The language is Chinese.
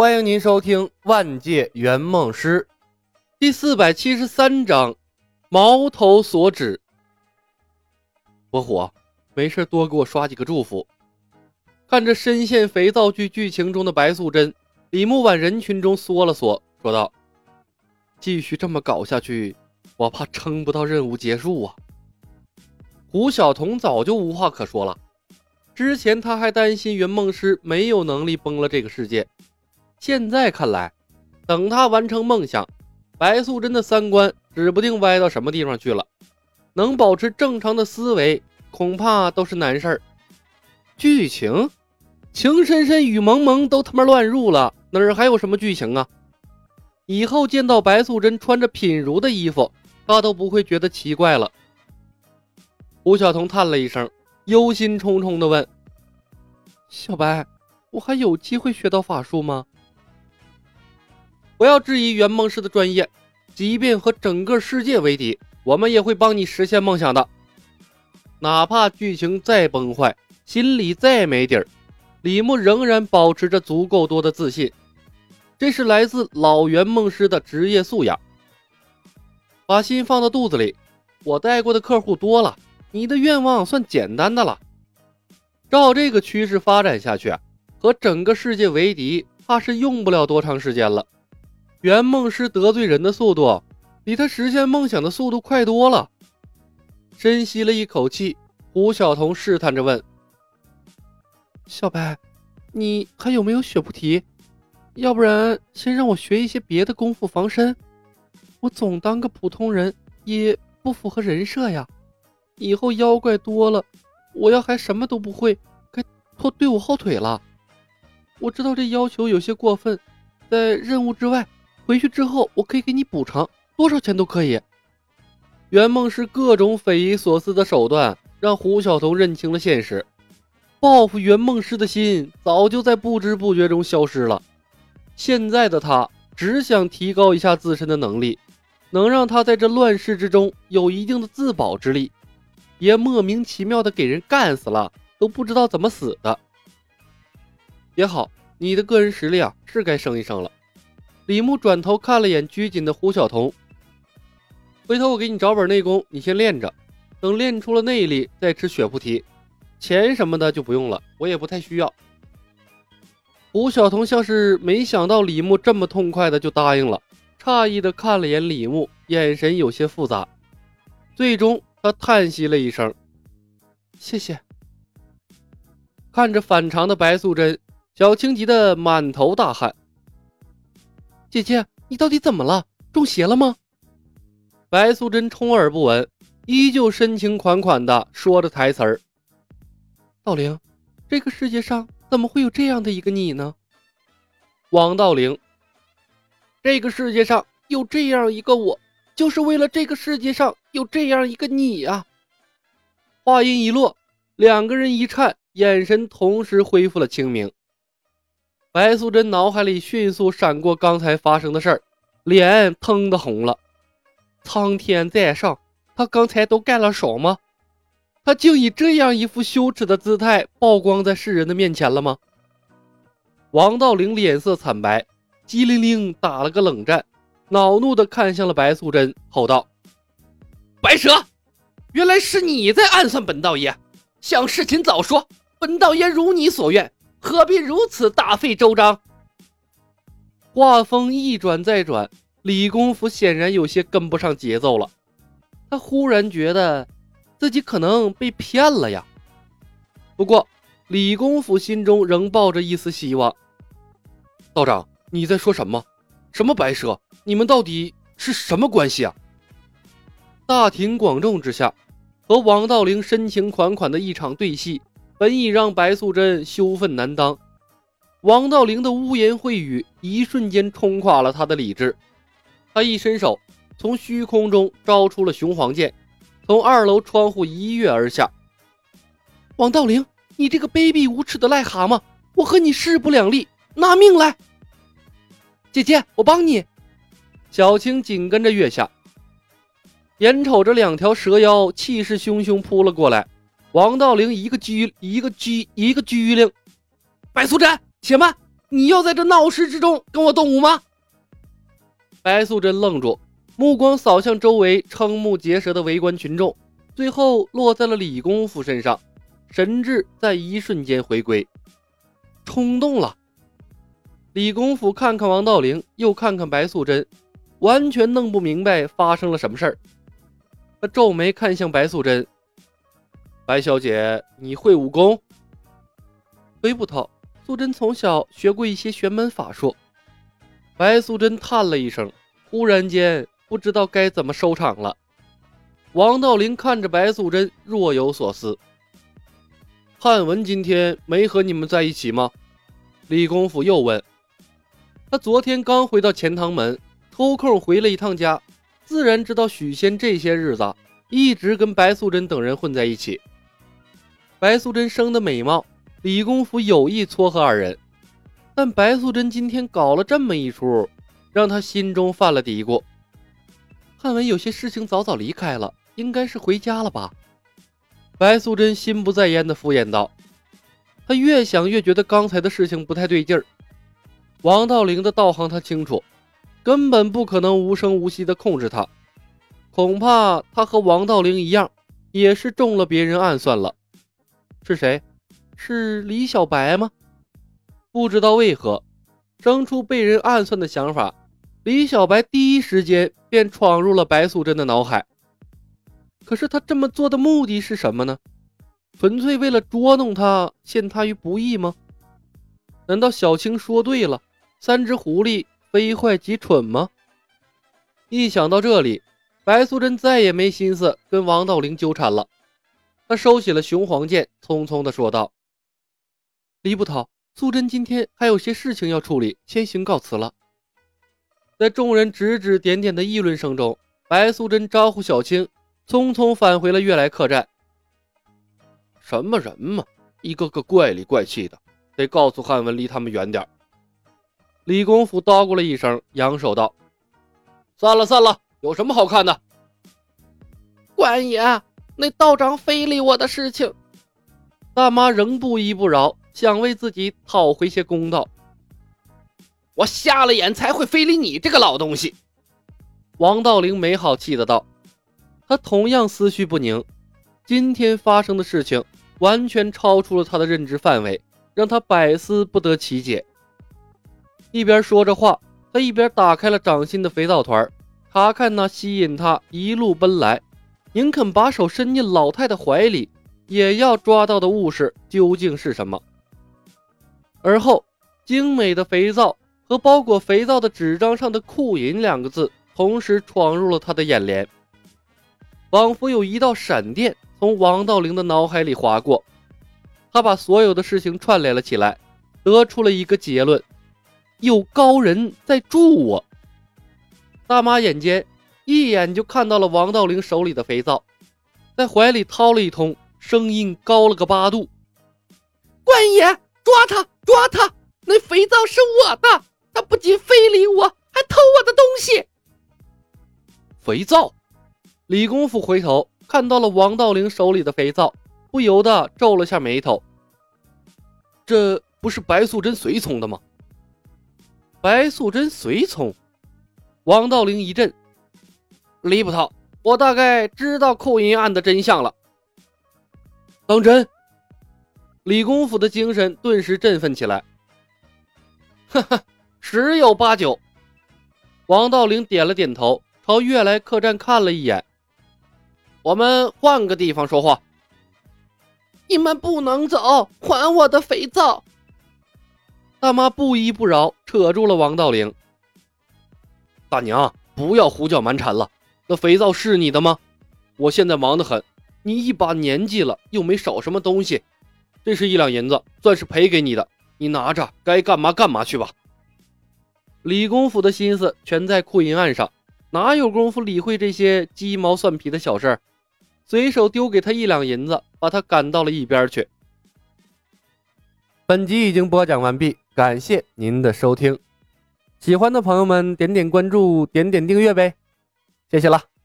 欢迎您收听《万界圆梦师》第四百七十三章《矛头所指》。火火，没事多给我刷几个祝福。看着深陷肥皂剧剧情中的白素贞，李木往人群中缩了缩，说道：“继续这么搞下去，我怕撑不到任务结束啊。”胡晓彤早就无话可说了。之前他还担心圆梦师没有能力崩了这个世界。现在看来，等他完成梦想，白素贞的三观指不定歪到什么地方去了。能保持正常的思维，恐怕都是难事儿。剧情，情深深雨蒙蒙都他妈乱入了，哪儿还有什么剧情啊？以后见到白素贞穿着品如的衣服，他都不会觉得奇怪了。胡晓彤叹了一声，忧心忡忡地问：“小白，我还有机会学到法术吗？”不要质疑圆梦师的专业，即便和整个世界为敌，我们也会帮你实现梦想的。哪怕剧情再崩坏，心里再没底儿，李牧仍然保持着足够多的自信。这是来自老圆梦师的职业素养。把心放到肚子里，我带过的客户多了，你的愿望算简单的了。照这个趋势发展下去，和整个世界为敌，怕是用不了多长时间了。圆梦师得罪人的速度，比他实现梦想的速度快多了。深吸了一口气，胡晓彤试探着问：“小白，你还有没有血菩提？要不然先让我学一些别的功夫防身。我总当个普通人也不符合人设呀。以后妖怪多了，我要还什么都不会，该拖队伍后腿了。我知道这要求有些过分，在任务之外。”回去之后，我可以给你补偿多少钱都可以。圆梦师各种匪夷所思的手段，让胡晓彤认清了现实：报复圆梦师的心早就在不知不觉中消失了。现在的他只想提高一下自身的能力，能让他在这乱世之中有一定的自保之力，别莫名其妙的给人干死了都不知道怎么死的。也好，你的个人实力啊，是该升一升了。李牧转头看了眼拘谨的胡晓彤，回头我给你找本内功，你先练着，等练出了内力再吃血菩提，钱什么的就不用了，我也不太需要。胡晓彤像是没想到李牧这么痛快的就答应了，诧异的看了眼李牧，眼神有些复杂，最终他叹息了一声：“谢谢。”看着反常的白素贞，小青急得满头大汗。姐姐，你到底怎么了？中邪了吗？白素贞充耳不闻，依旧深情款款的说着台词儿。道灵，这个世界上怎么会有这样的一个你呢？王道灵，这个世界上有这样一个我，就是为了这个世界上有这样一个你啊！话音一落，两个人一颤，眼神同时恢复了清明。白素贞脑海里迅速闪过刚才发生的事儿，脸腾的红了。苍天在上，他刚才都干了什么？他竟以这样一副羞耻的姿态曝光在世人的面前了吗？王道陵脸色惨白，机灵灵打了个冷战，恼怒的看向了白素贞，吼道：“白蛇，原来是你在暗算本道爷！想事情早说，本道爷如你所愿。”何必如此大费周章？话锋一转再转，李公甫显然有些跟不上节奏了。他忽然觉得自己可能被骗了呀。不过，李公甫心中仍抱着一丝希望。道长，你在说什么？什么白蛇？你们到底是什么关系啊？大庭广众之下，和王道陵深情款款的一场对戏。本已让白素贞羞愤难当，王道陵的污言秽语一瞬间冲垮了他的理智。他一伸手，从虚空中招出了雄黄剑，从二楼窗户一跃而下。王道陵，你这个卑鄙无耻的癞蛤蟆，我和你势不两立，拿命来！姐姐，我帮你。小青紧跟着跃下，眼瞅着两条蛇妖气势汹汹扑了过来。王道陵一个狙，一个狙，一个狙灵。白素贞，且慢！你要在这闹市之中跟我动武吗？白素贞愣住，目光扫向周围瞠目结舌的围观群众，最后落在了李公甫身上，神智在一瞬间回归，冲动了。李公甫看看王道灵，又看看白素贞，完全弄不明白发生了什么事儿。他皱眉看向白素贞：“白小姐，你会武功？”回不透。素贞从小学过一些玄门法术。白素贞叹了一声，忽然间不知道该怎么收场了。王道林看着白素贞，若有所思。汉文今天没和你们在一起吗？李公甫又问。他昨天刚回到钱塘门，抽空回了一趟家，自然知道许仙这些日子一直跟白素贞等人混在一起。白素贞生的美貌。李公甫有意撮合二人，但白素贞今天搞了这么一出，让他心中犯了嘀咕。汉文有些事情早早离开了，应该是回家了吧？白素贞心不在焉的敷衍道。他越想越觉得刚才的事情不太对劲儿。王道灵的道行他清楚，根本不可能无声无息的控制他。恐怕他和王道灵一样，也是中了别人暗算了。是谁？是李小白吗？不知道为何生出被人暗算的想法，李小白第一时间便闯入了白素贞的脑海。可是他这么做的目的是什么呢？纯粹为了捉弄他，陷他于不义吗？难道小青说对了，三只狐狸非坏即蠢吗？一想到这里，白素贞再也没心思跟王道灵纠缠了。他收起了雄黄剑，匆匆地说道。李捕头，素贞今天还有些事情要处理，先行告辞了。在众人指指点点的议论声中，白素贞招呼小青，匆匆返回了悦来客栈。什么人嘛，一个个怪里怪气的，得告诉汉文离他们远点。李公甫叨咕了一声，扬手道：“散了，散了，有什么好看的？”官爷，那道长非礼我的事情，大妈仍不依不饶。想为自己讨回些公道，我瞎了眼才会非礼你这个老东西。王道灵没好气的道，他同样思绪不宁，今天发生的事情完全超出了他的认知范围，让他百思不得其解。一边说着话，他一边打开了掌心的肥皂团，查看那吸引他一路奔来，宁肯把手伸进老太太怀里，也要抓到的物事究竟是什么。而后，精美的肥皂和包裹肥皂的纸张上的“库银”两个字同时闯入了他的眼帘，仿佛有一道闪电从王道灵的脑海里划过。他把所有的事情串联了起来，得出了一个结论：有高人在助我。大妈眼尖，一眼就看到了王道灵手里的肥皂，在怀里掏了一通，声音高了个八度：“官爷，抓他！”抓他！那肥皂是我的，他不仅非礼我，还偷我的东西。肥皂！李公甫回头看到了王道灵手里的肥皂，不由得皱了下眉头。这不是白素贞随从的吗？白素贞随从？王道灵一震。李捕头，我大概知道扣银案的真相了。当真？李公甫的精神顿时振奋起来。哈哈，十有八九。王道灵点了点头，朝悦来客栈看了一眼。我们换个地方说话。你们不能走，还我的肥皂！大妈不依不饶，扯住了王道灵。大娘，不要胡搅蛮缠了。那肥皂是你的吗？我现在忙得很，你一把年纪了，又没少什么东西。这是一两银子，算是赔给你的，你拿着，该干嘛干嘛去吧。李公甫的心思全在库银案上，哪有功夫理会这些鸡毛蒜皮的小事儿？随手丢给他一两银子，把他赶到了一边去。本集已经播讲完毕，感谢您的收听。喜欢的朋友们，点点关注，点点订阅呗，谢谢了。